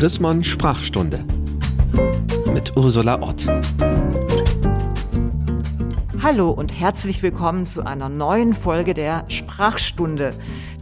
Chrismon Sprachstunde mit Ursula Ott. Hallo und herzlich willkommen zu einer neuen Folge der Sprachstunde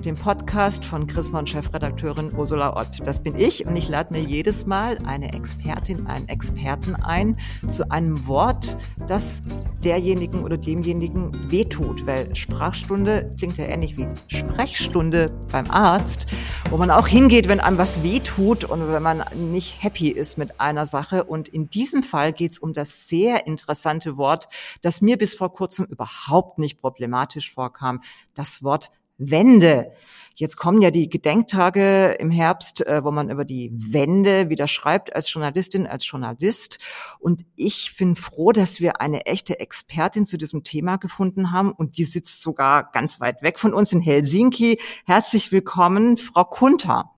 dem Podcast von Chrismon-Chefredakteurin Ursula Ott. Das bin ich und ich lade mir jedes Mal eine Expertin, einen Experten ein zu einem Wort, das derjenigen oder demjenigen wehtut, weil Sprachstunde klingt ja ähnlich wie Sprechstunde beim Arzt, wo man auch hingeht, wenn einem was wehtut und wenn man nicht happy ist mit einer Sache. Und in diesem Fall geht es um das sehr interessante Wort, das mir bis vor kurzem überhaupt nicht problematisch vorkam, das Wort Wende. Jetzt kommen ja die Gedenktage im Herbst, äh, wo man über die Wende wieder schreibt als Journalistin, als Journalist. Und ich bin froh, dass wir eine echte Expertin zu diesem Thema gefunden haben. Und die sitzt sogar ganz weit weg von uns in Helsinki. Herzlich willkommen, Frau Kunter.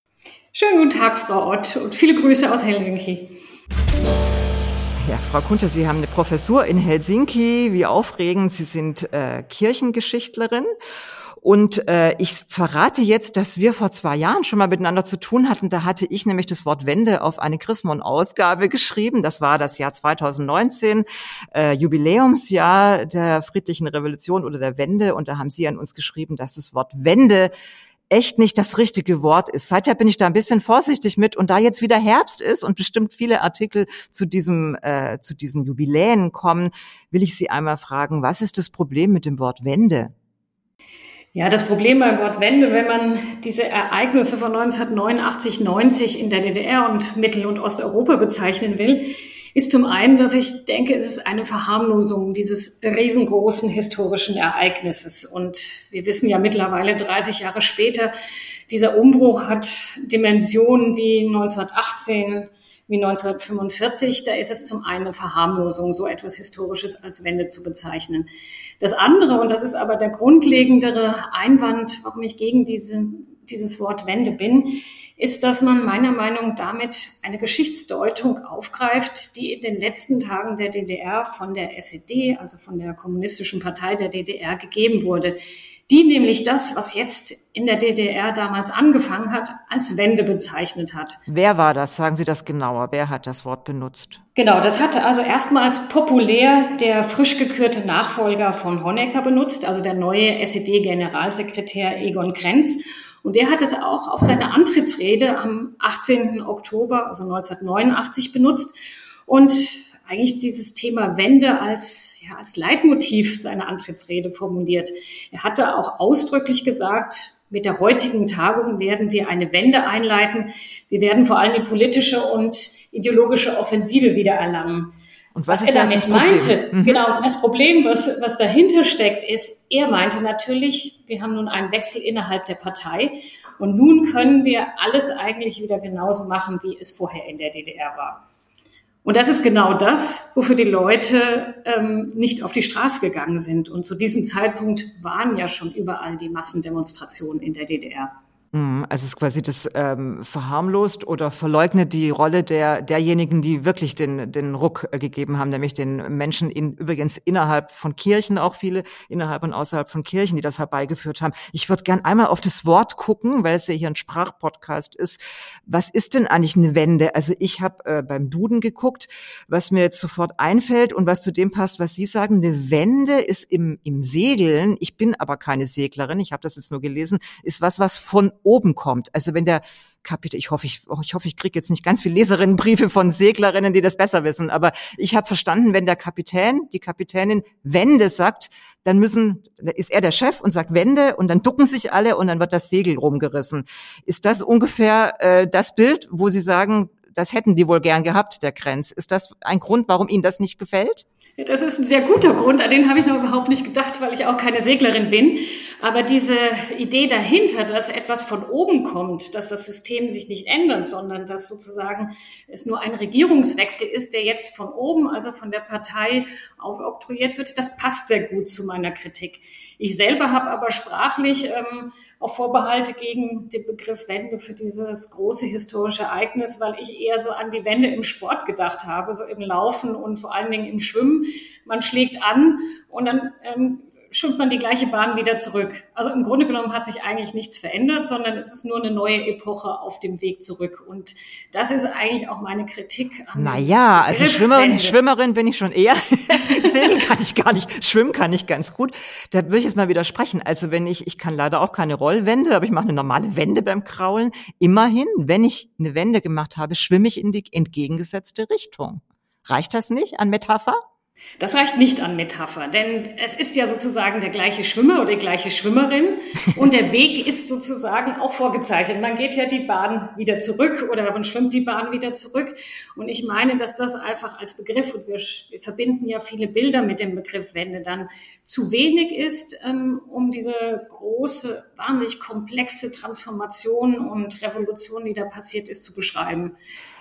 Schönen guten Tag, Frau Ott, und viele Grüße aus Helsinki. Ja, Frau Kunter, Sie haben eine Professur in Helsinki. Wie aufregend. Sie sind äh, Kirchengeschichtlerin und äh, ich verrate jetzt, dass wir vor zwei Jahren schon mal miteinander zu tun hatten. Da hatte ich nämlich das Wort Wende auf eine Chrismon-Ausgabe geschrieben. Das war das Jahr 2019, äh, Jubiläumsjahr der friedlichen Revolution oder der Wende. Und da haben Sie an uns geschrieben, dass das Wort Wende echt nicht das richtige Wort ist. Seither bin ich da ein bisschen vorsichtig mit und da jetzt wieder Herbst ist und bestimmt viele Artikel zu diesem äh, zu diesen Jubiläen kommen, will ich Sie einmal fragen, was ist das Problem mit dem Wort Wende? Ja, das Problem beim Wort Wende, wenn man diese Ereignisse von 1989, 90 in der DDR und Mittel- und Osteuropa bezeichnen will, ist zum einen, dass ich denke, es ist eine Verharmlosung dieses riesengroßen historischen Ereignisses. Und wir wissen ja mittlerweile 30 Jahre später, dieser Umbruch hat Dimensionen wie 1918, wie 1945. Da ist es zum einen eine Verharmlosung, so etwas Historisches als Wende zu bezeichnen. Das andere, und das ist aber der grundlegendere Einwand, warum ich gegen diese, dieses Wort Wende bin, ist, dass man meiner Meinung nach damit eine Geschichtsdeutung aufgreift, die in den letzten Tagen der DDR von der SED, also von der Kommunistischen Partei der DDR, gegeben wurde die nämlich das, was jetzt in der DDR damals angefangen hat, als Wende bezeichnet hat. Wer war das? Sagen Sie das genauer. Wer hat das Wort benutzt? Genau, das hatte also erstmals populär der frisch gekürte Nachfolger von Honecker benutzt, also der neue SED-Generalsekretär Egon Krenz. Und der hat es auch auf seiner Antrittsrede am 18. Oktober, also 1989, benutzt. Und eigentlich dieses Thema Wende als, ja, als Leitmotiv seiner Antrittsrede formuliert. Er hatte auch ausdrücklich gesagt, mit der heutigen Tagung werden wir eine Wende einleiten. Wir werden vor allem die politische und ideologische Offensive wiedererlangen. Und was, was er damit meinte, mhm. genau, das Problem, was, was dahinter steckt, ist, er meinte natürlich, wir haben nun einen Wechsel innerhalb der Partei und nun können wir alles eigentlich wieder genauso machen, wie es vorher in der DDR war. Und das ist genau das, wofür die Leute ähm, nicht auf die Straße gegangen sind. Und zu diesem Zeitpunkt waren ja schon überall die Massendemonstrationen in der DDR. Mhm, also es ist quasi das ähm, verharmlost oder verleugnet die Rolle der derjenigen, die wirklich den den Ruck äh, gegeben haben, nämlich den Menschen in übrigens innerhalb von Kirchen auch viele innerhalb und außerhalb von Kirchen, die das herbeigeführt haben. Ich würde gern einmal auf das Wort gucken, weil es ja hier ein Sprachpodcast ist. Was ist denn eigentlich eine Wende? Also ich habe äh, beim Duden geguckt, was mir jetzt sofort einfällt und was zu dem passt, was Sie sagen. Eine Wende ist im im Segeln. Ich bin aber keine Seglerin. Ich habe das jetzt nur gelesen. Ist was, was von oben kommt. Also wenn der Kapitän, ich hoffe, ich, ich hoffe, ich kriege jetzt nicht ganz viele Leserinnenbriefe von Seglerinnen, die das besser wissen, aber ich habe verstanden, wenn der Kapitän, die Kapitänin Wende sagt, dann müssen, ist er der Chef und sagt Wende und dann ducken sich alle und dann wird das Segel rumgerissen. Ist das ungefähr äh, das Bild, wo Sie sagen, das hätten die wohl gern gehabt, der Grenz? Ist das ein Grund, warum Ihnen das nicht gefällt? Das ist ein sehr guter Grund, an den habe ich noch überhaupt nicht gedacht, weil ich auch keine Seglerin bin. Aber diese Idee dahinter, dass etwas von oben kommt, dass das System sich nicht ändert, sondern dass sozusagen es nur ein Regierungswechsel ist, der jetzt von oben, also von der Partei aufoktroyiert wird, das passt sehr gut zu meiner Kritik. Ich selber habe aber sprachlich ähm, auch Vorbehalte gegen den Begriff Wende für dieses große historische Ereignis, weil ich eher so an die Wende im Sport gedacht habe, so im Laufen und vor allen Dingen im Schwimmen. Man schlägt an und dann ähm, schwimmt man die gleiche Bahn wieder zurück. Also im Grunde genommen hat sich eigentlich nichts verändert, sondern es ist nur eine neue Epoche auf dem Weg zurück. Und das ist eigentlich auch meine Kritik an. Naja, also Schwimmerin, Schwimmerin bin ich schon eher. Segeln kann ich gar nicht, schwimmen kann ich ganz gut. Da würde ich jetzt mal widersprechen. Also wenn ich, ich kann leider auch keine Rollwände, aber ich mache eine normale Wende beim Kraulen. Immerhin, wenn ich eine Wende gemacht habe, schwimme ich in die entgegengesetzte Richtung. Reicht das nicht an Metapher? Das reicht nicht an Metapher, denn es ist ja sozusagen der gleiche Schwimmer oder die gleiche Schwimmerin und der Weg ist sozusagen auch vorgezeichnet. Man geht ja die Bahn wieder zurück oder man schwimmt die Bahn wieder zurück und ich meine, dass das einfach als Begriff und wir, wir verbinden ja viele Bilder mit dem Begriff Wende dann zu wenig ist, ähm, um diese große, wahnsinnig komplexe Transformation und Revolution, die da passiert ist, zu beschreiben.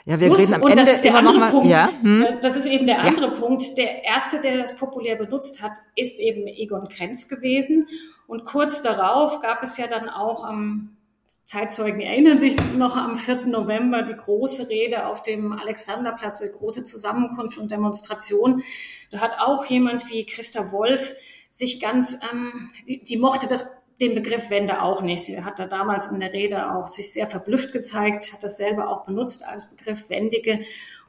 Ja, wir Muss, reden am Ende das ist der noch mal, Punkt. Ja, hm. Das ist eben der andere ja. Punkt. Der erste, der das populär benutzt hat, ist eben Egon Krenz gewesen. Und kurz darauf gab es ja dann auch am Zeitzeugen erinnern sich noch am 4. November die große Rede auf dem Alexanderplatz, die große Zusammenkunft und Demonstration. Da hat auch jemand wie Christa Wolf sich ganz, ähm, die, die mochte das den Begriff Wende auch nicht. Sie hat da damals in der Rede auch sich sehr verblüfft gezeigt, hat das selber auch benutzt als Begriff Wendige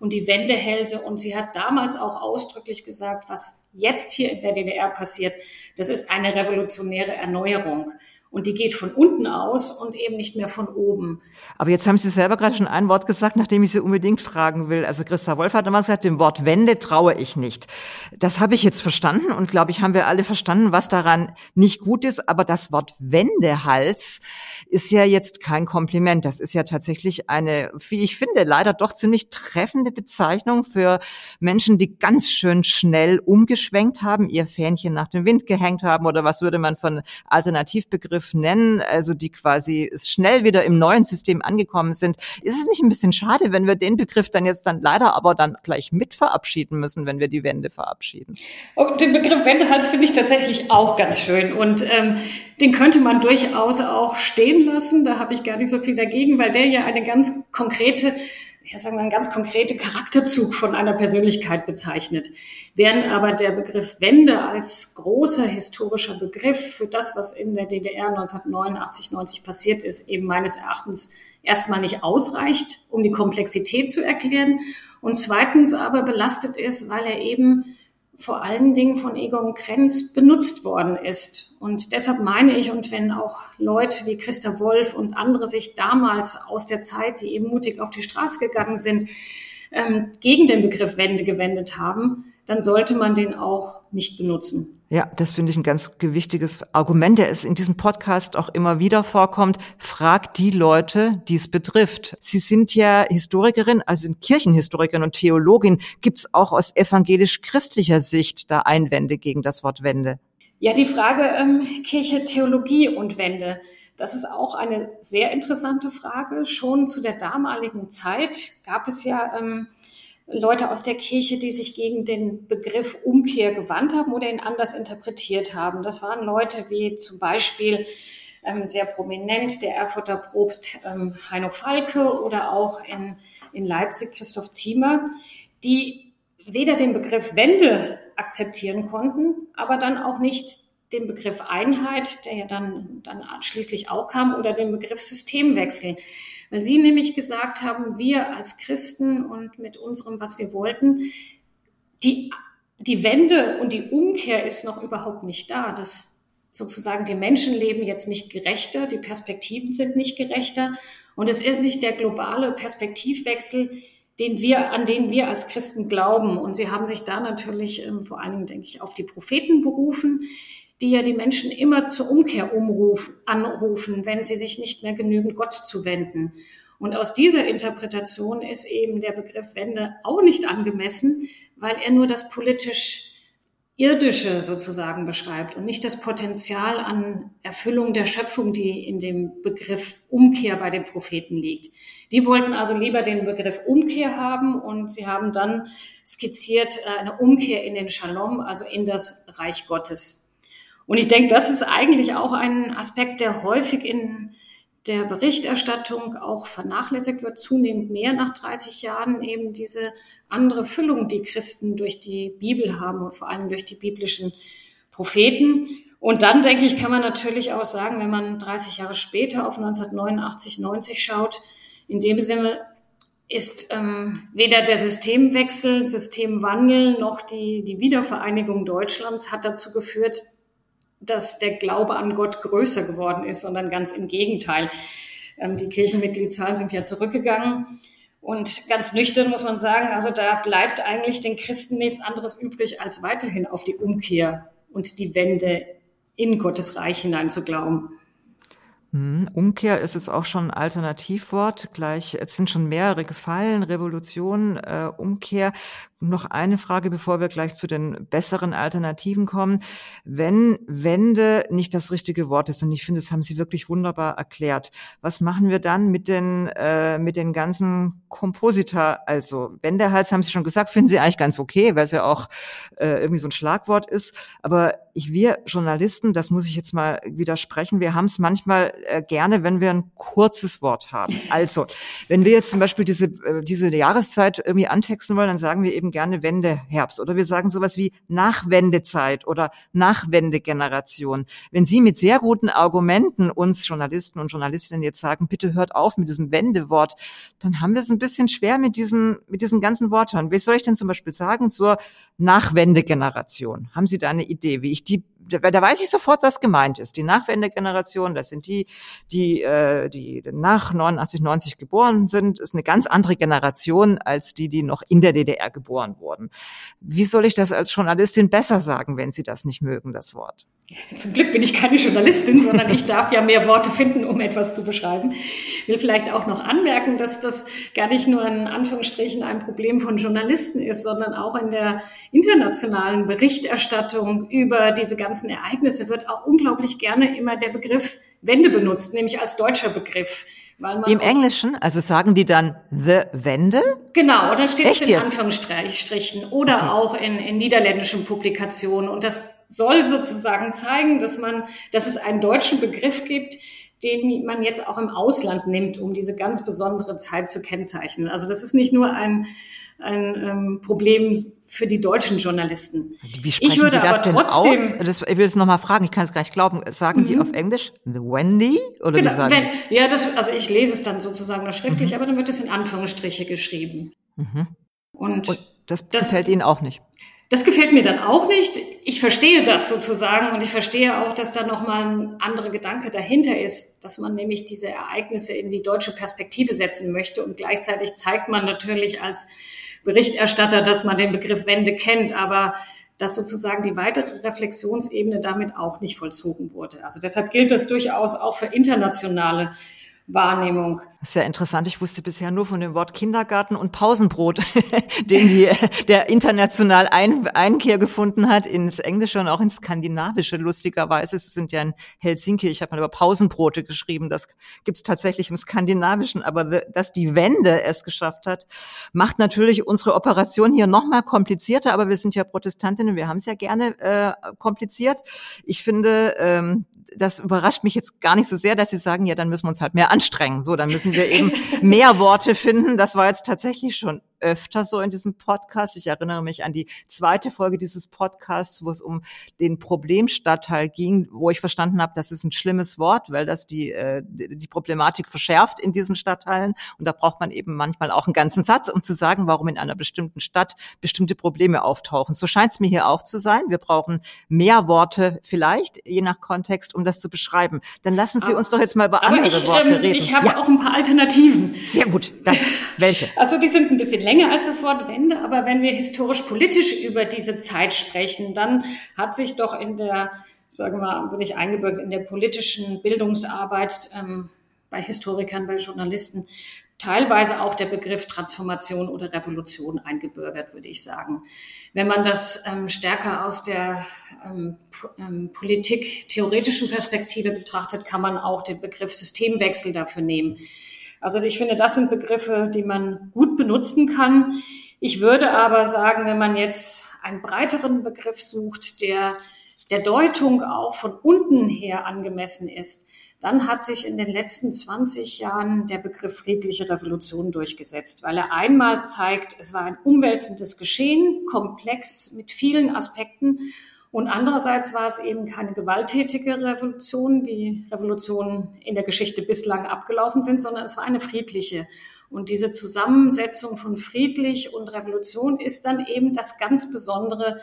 und die Wendehälse. Und sie hat damals auch ausdrücklich gesagt, was jetzt hier in der DDR passiert, das ist eine revolutionäre Erneuerung. Und die geht von unten aus und eben nicht mehr von oben. Aber jetzt haben Sie selber gerade schon ein Wort gesagt, nachdem ich Sie unbedingt fragen will. Also Christa Wolf hat damals gesagt, dem Wort Wende traue ich nicht. Das habe ich jetzt verstanden und glaube ich, haben wir alle verstanden, was daran nicht gut ist. Aber das Wort Wendehals ist ja jetzt kein Kompliment. Das ist ja tatsächlich eine, wie ich finde, leider doch ziemlich treffende Bezeichnung für Menschen, die ganz schön schnell umgeschwenkt haben, ihr Fähnchen nach dem Wind gehängt haben oder was würde man von Alternativbegriffen Begriff nennen, also die quasi schnell wieder im neuen System angekommen sind. Ist es nicht ein bisschen schade, wenn wir den Begriff dann jetzt dann leider aber dann gleich mit verabschieden müssen, wenn wir die Wende verabschieden? Oh, den Begriff Wendehals finde ich tatsächlich auch ganz schön und ähm, den könnte man durchaus auch stehen lassen. Da habe ich gar nicht so viel dagegen, weil der ja eine ganz konkrete ja, sagen wir, ein ganz konkrete Charakterzug von einer Persönlichkeit bezeichnet. Während aber der Begriff Wende als großer historischer Begriff für das, was in der DDR 1989, 90 passiert ist, eben meines Erachtens erstmal nicht ausreicht, um die Komplexität zu erklären. Und zweitens aber belastet ist, weil er eben vor allen Dingen von Egon Krenz benutzt worden ist. Und deshalb meine ich, und wenn auch Leute wie Christa Wolf und andere sich damals aus der Zeit, die eben mutig auf die Straße gegangen sind, ähm, gegen den Begriff Wende gewendet haben, dann sollte man den auch nicht benutzen. Ja, das finde ich ein ganz gewichtiges Argument, der es in diesem Podcast auch immer wieder vorkommt. Fragt die Leute, die es betrifft. Sie sind ja Historikerin, also sind Kirchenhistorikerin und Theologin. Gibt es auch aus evangelisch-christlicher Sicht da Einwände gegen das Wort Wende? Ja, die Frage ähm, Kirche, Theologie und Wende. Das ist auch eine sehr interessante Frage. Schon zu der damaligen Zeit gab es ja ähm, Leute aus der Kirche, die sich gegen den Begriff Umkehr gewandt haben oder ihn anders interpretiert haben. Das waren Leute wie zum Beispiel ähm, sehr prominent der Erfurter Propst ähm, Heino Falke oder auch in, in Leipzig Christoph Ziemer, die weder den Begriff Wende akzeptieren konnten, aber dann auch nicht den Begriff Einheit, der ja dann, dann schließlich auch kam, oder den Begriff Systemwechsel. Weil Sie nämlich gesagt haben, wir als Christen und mit unserem, was wir wollten, die, die Wende und die Umkehr ist noch überhaupt nicht da. Das sozusagen die Menschen leben jetzt nicht gerechter, die Perspektiven sind nicht gerechter und es ist nicht der globale Perspektivwechsel, den wir, an den wir als Christen glauben. Und sie haben sich da natürlich ähm, vor allen Dingen, denke ich, auf die Propheten berufen, die ja die Menschen immer zur Umkehr umruf, anrufen, wenn sie sich nicht mehr genügend Gott zuwenden. Und aus dieser Interpretation ist eben der Begriff Wende auch nicht angemessen, weil er nur das politisch Irdische sozusagen beschreibt und nicht das Potenzial an Erfüllung der Schöpfung, die in dem Begriff Umkehr bei den Propheten liegt. Die wollten also lieber den Begriff Umkehr haben und sie haben dann skizziert äh, eine Umkehr in den Shalom, also in das Reich Gottes. Und ich denke, das ist eigentlich auch ein Aspekt, der häufig in der Berichterstattung auch vernachlässigt wird, zunehmend mehr nach 30 Jahren eben diese andere Füllung, die Christen durch die Bibel haben und vor allem durch die biblischen Propheten. Und dann, denke ich, kann man natürlich auch sagen, wenn man 30 Jahre später auf 1989, 90 schaut, in dem Sinne ist ähm, weder der Systemwechsel, Systemwandel noch die, die Wiedervereinigung Deutschlands hat dazu geführt, dass der Glaube an Gott größer geworden ist, sondern ganz im Gegenteil. Ähm, die Kirchenmitgliedszahlen sind ja zurückgegangen. Und ganz nüchtern muss man sagen, also da bleibt eigentlich den Christen nichts anderes übrig, als weiterhin auf die Umkehr und die Wende in Gottes Reich hinein zu glauben. Hm, Umkehr ist es auch schon ein Alternativwort. Gleich, es sind schon mehrere gefallen. Revolution, äh, Umkehr. Noch eine Frage, bevor wir gleich zu den besseren Alternativen kommen. Wenn Wende nicht das richtige Wort ist, und ich finde, das haben Sie wirklich wunderbar erklärt, was machen wir dann mit den, äh, mit den ganzen Komposita? Also Wendehals haben Sie schon gesagt, finden Sie eigentlich ganz okay, weil es ja auch äh, irgendwie so ein Schlagwort ist. Aber ich, wir Journalisten, das muss ich jetzt mal widersprechen, wir haben es manchmal äh, gerne, wenn wir ein kurzes Wort haben. Also, wenn wir jetzt zum Beispiel diese, äh, diese Jahreszeit irgendwie antexten wollen, dann sagen wir eben gerne Wendeherbst oder wir sagen sowas wie Nachwendezeit oder Nachwendegeneration. Wenn Sie mit sehr guten Argumenten uns Journalisten und Journalistinnen jetzt sagen, bitte hört auf mit diesem Wendewort, dann haben wir es ein bisschen schwer mit diesen, mit diesen ganzen Worten. Wie soll ich denn zum Beispiel sagen zur Nachwendegeneration? Haben Sie da eine Idee, wie ich die da weiß ich sofort, was gemeint ist. Die Nachwendegeneration, das sind die, die, äh, die nach 89, 90 geboren sind, ist eine ganz andere Generation als die, die noch in der DDR geboren wurden. Wie soll ich das als Journalistin besser sagen, wenn Sie das nicht mögen, das Wort? Zum Glück bin ich keine Journalistin, sondern ich darf ja mehr Worte finden, um etwas zu beschreiben. Ich will vielleicht auch noch anmerken, dass das gar nicht nur in Anführungsstrichen ein Problem von Journalisten ist, sondern auch in der internationalen Berichterstattung über diese ganzen Ereignisse wird auch unglaublich gerne immer der Begriff Wende benutzt, nämlich als deutscher Begriff. Im Englischen, also sagen die dann the Wende? Genau, da steht Echt es in jetzt? Anführungsstrichen oder okay. auch in, in niederländischen Publikationen. Und das soll sozusagen zeigen, dass man, dass es einen deutschen Begriff gibt, den man jetzt auch im Ausland nimmt, um diese ganz besondere Zeit zu kennzeichnen. Also das ist nicht nur ein, ein ähm, Problem für die deutschen Journalisten. Wie sprechen ich würde die das denn aus? Das, ich will es nochmal fragen, ich kann es gar nicht glauben. Sagen mhm. die auf Englisch The Wendy? Oder genau, wie sagen wenn, Ja, das, also ich lese es dann sozusagen nur schriftlich, mhm. aber dann wird es in Anführungsstriche geschrieben. Mhm. Und, Und das, das gefällt Ihnen auch nicht? Das gefällt mir dann auch nicht. Ich verstehe das sozusagen und ich verstehe auch, dass da nochmal ein anderer Gedanke dahinter ist, dass man nämlich diese Ereignisse in die deutsche Perspektive setzen möchte und gleichzeitig zeigt man natürlich als Berichterstatter, dass man den Begriff Wende kennt, aber dass sozusagen die weitere Reflexionsebene damit auch nicht vollzogen wurde. Also deshalb gilt das durchaus auch für internationale Wahrnehmung. Das ist ja interessant. Ich wusste bisher nur von dem Wort Kindergarten und Pausenbrot, den die, der international Ein Einkehr gefunden hat ins Englische und auch ins Skandinavische. Lustigerweise, es sind ja in Helsinki, ich habe mal über Pausenbrote geschrieben, das gibt's tatsächlich im Skandinavischen. Aber dass die Wende es geschafft hat, macht natürlich unsere Operation hier nochmal komplizierter. Aber wir sind ja Protestantinnen, wir haben es ja gerne äh, kompliziert. Ich finde, ähm, das überrascht mich jetzt gar nicht so sehr, dass Sie sagen, ja, dann müssen wir uns halt mehr anstrengen. So, dann müssen wir eben mehr Worte finden. Das war jetzt tatsächlich schon öfter so in diesem Podcast. Ich erinnere mich an die zweite Folge dieses Podcasts, wo es um den Problemstadtteil ging, wo ich verstanden habe, das ist ein schlimmes Wort, weil das die, äh, die Problematik verschärft in diesen Stadtteilen. Und da braucht man eben manchmal auch einen ganzen Satz, um zu sagen, warum in einer bestimmten Stadt bestimmte Probleme auftauchen. So scheint es mir hier auch zu sein. Wir brauchen mehr Worte vielleicht, je nach Kontext, um das zu beschreiben. Dann lassen Sie aber, uns doch jetzt mal über andere ich, Worte ähm, reden. Ich habe ja. auch ein paar Alternativen. Sehr gut. Dann, welche? Also die sind ein bisschen länger als das Wort Wende, aber wenn wir historisch-politisch über diese Zeit sprechen, dann hat sich doch in der, sagen wir mal, bin ich eingebürgt, in der politischen Bildungsarbeit ähm, bei Historikern, bei Journalisten teilweise auch der Begriff Transformation oder Revolution eingebürgert, würde ich sagen. Wenn man das ähm, stärker aus der ähm, ähm, Politik-theoretischen Perspektive betrachtet, kann man auch den Begriff Systemwechsel dafür nehmen. Also ich finde, das sind Begriffe, die man gut benutzen kann. Ich würde aber sagen, wenn man jetzt einen breiteren Begriff sucht, der der Deutung auch von unten her angemessen ist, dann hat sich in den letzten 20 Jahren der Begriff friedliche Revolution durchgesetzt, weil er einmal zeigt, es war ein umwälzendes Geschehen, komplex mit vielen Aspekten Und andererseits war es eben keine gewalttätige Revolution, wie Revolutionen in der Geschichte bislang abgelaufen sind, sondern es war eine friedliche. Und diese Zusammensetzung von friedlich und Revolution ist dann eben das ganz Besondere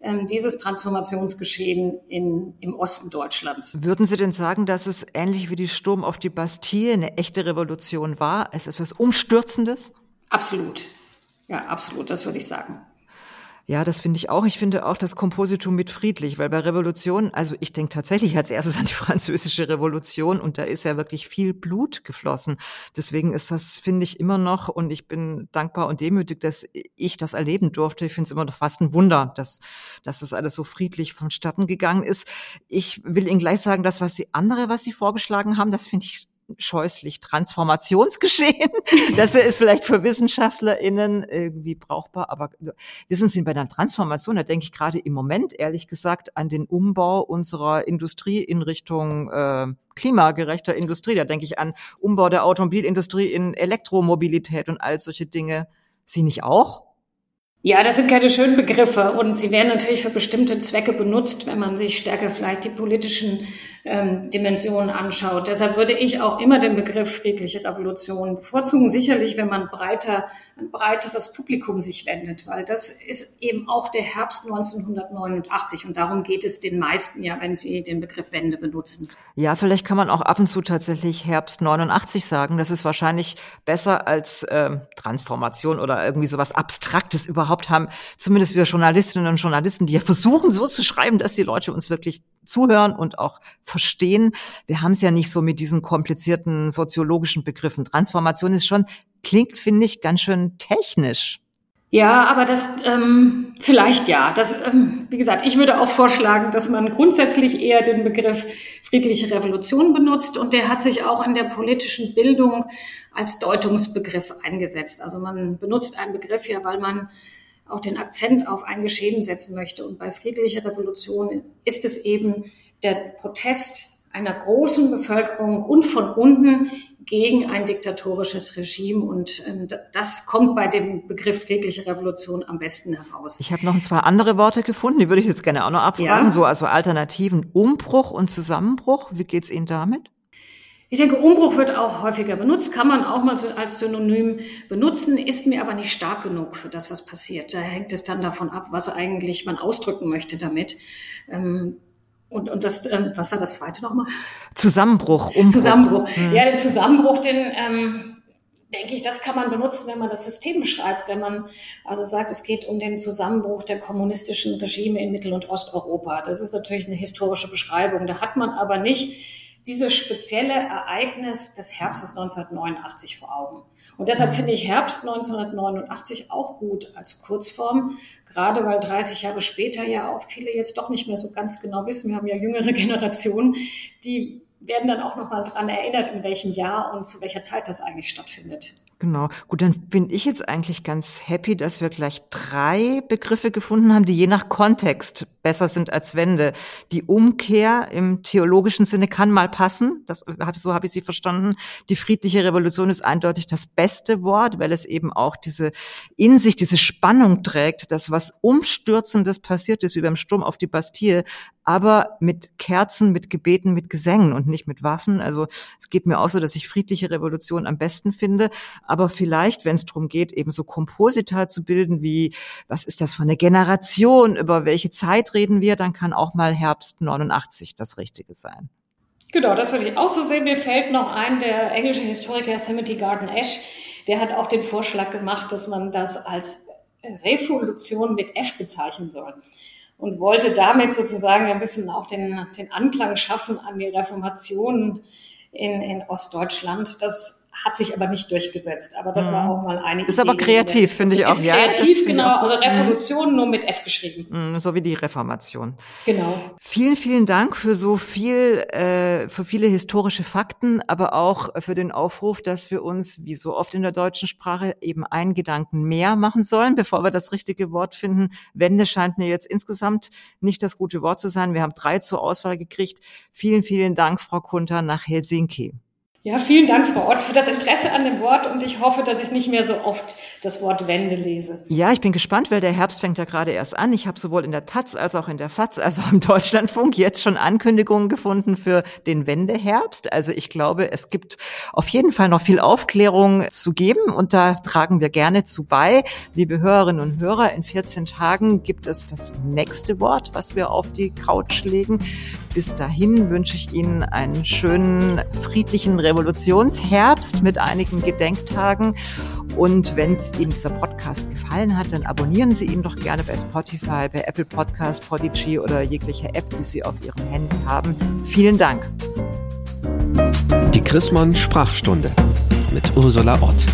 ähm, dieses Transformationsgeschehen in, im Osten Deutschlands. Würden Sie denn sagen, dass es ähnlich wie die Sturm auf die Bastille eine echte Revolution war? Es ist etwas Umstürzendes? Absolut. Ja, absolut, das würde ich sagen. Ja, das finde ich auch. Ich finde auch das Kompositum mit friedlich, weil bei Revolution, also ich denke tatsächlich als erstes an die französische Revolution und da ist ja wirklich viel Blut geflossen. Deswegen ist das, finde ich, immer noch und ich bin dankbar und demütig, dass ich das erleben durfte. Ich finde es immer noch fast ein Wunder, dass, dass das alles so friedlich vonstatten gegangen ist. Ich will Ihnen gleich sagen, das, was Sie andere, was Sie vorgeschlagen haben, das finde ich scheußlich Transformationsgeschehen. Das ist vielleicht für WissenschaftlerInnen irgendwie brauchbar, aber wissen Sie, bei der Transformation, da denke ich gerade im Moment, ehrlich gesagt, an den Umbau unserer Industrie in Richtung äh, klimagerechter Industrie. Da denke ich an Umbau der Automobilindustrie in Elektromobilität und all solche Dinge. Sie nicht auch? Ja, das sind keine schönen Begriffe und sie werden natürlich für bestimmte Zwecke benutzt, wenn man sich stärker vielleicht die politischen ähm, Dimensionen anschaut. Deshalb würde ich auch immer den Begriff friedliche Revolution bevorzugen, sicherlich, wenn man breiter, ein breiteres Publikum sich wendet, weil das ist eben auch der Herbst 1989 und darum geht es den meisten ja, wenn sie den Begriff Wende benutzen. Ja, vielleicht kann man auch ab und zu tatsächlich Herbst 89 sagen. Das ist wahrscheinlich besser als äh, Transformation oder irgendwie sowas Abstraktes überhaupt haben, zumindest wir Journalistinnen und Journalisten, die ja versuchen, so zu schreiben, dass die Leute uns wirklich zuhören und auch verstehen. Wir haben es ja nicht so mit diesen komplizierten soziologischen Begriffen. Transformation ist schon, klingt, finde ich, ganz schön technisch. Ja, aber das ähm, vielleicht ja. Das, ähm, wie gesagt, ich würde auch vorschlagen, dass man grundsätzlich eher den Begriff friedliche Revolution benutzt und der hat sich auch in der politischen Bildung als Deutungsbegriff eingesetzt. Also man benutzt einen Begriff ja, weil man auch den Akzent auf ein Geschehen setzen möchte. Und bei friedlicher Revolution ist es eben der Protest einer großen Bevölkerung und von unten gegen ein diktatorisches Regime. Und äh, das kommt bei dem Begriff friedliche Revolution am besten heraus. Ich habe noch zwei andere Worte gefunden, die würde ich jetzt gerne auch noch abfragen. Ja. So also Alternativen Umbruch und Zusammenbruch. Wie geht's Ihnen damit? Ich denke, Umbruch wird auch häufiger benutzt, kann man auch mal so als Synonym benutzen, ist mir aber nicht stark genug für das, was passiert. Da hängt es dann davon ab, was eigentlich man ausdrücken möchte damit. Ähm, und, und das, ähm, was war das zweite nochmal? Zusammenbruch, Umbruch. Zusammenbruch. Hm. Ja, den Zusammenbruch, den ähm, denke ich, das kann man benutzen, wenn man das System beschreibt, wenn man also sagt, es geht um den Zusammenbruch der kommunistischen Regime in Mittel- und Osteuropa. Das ist natürlich eine historische Beschreibung. Da hat man aber nicht dieses spezielle Ereignis des Herbstes 1989 vor Augen. Und deshalb finde ich Herbst 1989 auch gut als Kurzform, gerade weil 30 Jahre später ja auch viele jetzt doch nicht mehr so ganz genau wissen. Wir haben ja jüngere Generationen, die werden dann auch nochmal dran erinnert, in welchem Jahr und zu welcher Zeit das eigentlich stattfindet. Genau. Gut, dann bin ich jetzt eigentlich ganz happy, dass wir gleich drei Begriffe gefunden haben, die je nach Kontext besser sind als Wende. Die Umkehr im theologischen Sinne kann mal passen. Das, so habe ich sie verstanden. Die friedliche Revolution ist eindeutig das beste Wort, weil es eben auch diese in sich diese Spannung trägt, dass was Umstürzendes passiert ist, wie beim Sturm auf die Bastille, aber mit Kerzen, mit Gebeten, mit Gesängen und nicht mit Waffen. Also es geht mir auch so, dass ich friedliche Revolution am besten finde. Aber vielleicht, wenn es darum geht, eben so Komposita zu bilden, wie was ist das für eine Generation, über welche Zeit reden wir, dann kann auch mal Herbst 89 das Richtige sein. Genau, das würde ich auch so sehen. Mir fällt noch ein, der englische Historiker Timothy Garden Ash, der hat auch den Vorschlag gemacht, dass man das als Revolution mit F bezeichnen soll und wollte damit sozusagen ein bisschen auch den, den Anklang schaffen an die Reformation in, in Ostdeutschland. Das hat sich aber nicht durchgesetzt. Aber das mhm. war auch mal eine Ist Idee, aber kreativ, finde ich auch. Ist ja, kreativ, genau. Also Revolution mhm. nur mit F geschrieben. Mhm, so wie die Reformation. Genau. Vielen, vielen Dank für so viel, äh, für viele historische Fakten, aber auch für den Aufruf, dass wir uns, wie so oft in der deutschen Sprache, eben einen Gedanken mehr machen sollen, bevor wir das richtige Wort finden. Wende scheint mir jetzt insgesamt nicht das gute Wort zu sein. Wir haben drei zur Auswahl gekriegt. Vielen, vielen Dank, Frau Kunter, nach Helsinki. Ja, vielen Dank, Frau Ott, für das Interesse an dem Wort und ich hoffe, dass ich nicht mehr so oft das Wort Wende lese. Ja, ich bin gespannt, weil der Herbst fängt ja gerade erst an. Ich habe sowohl in der Taz als auch in der FAZ, als auch im Deutschlandfunk jetzt schon Ankündigungen gefunden für den Wendeherbst. Also ich glaube, es gibt auf jeden Fall noch viel Aufklärung zu geben und da tragen wir gerne zu bei. Liebe Hörerinnen und Hörer, in 14 Tagen gibt es das nächste Wort, was wir auf die Couch legen. Bis dahin wünsche ich Ihnen einen schönen, friedlichen Revolutionsherbst mit einigen Gedenktagen. Und wenn es Ihnen dieser Podcast gefallen hat, dann abonnieren Sie ihn doch gerne bei Spotify, bei Apple Podcast, Podigy oder jeglicher App, die Sie auf Ihrem Handy haben. Vielen Dank. Die Chrismon Sprachstunde mit Ursula Ott.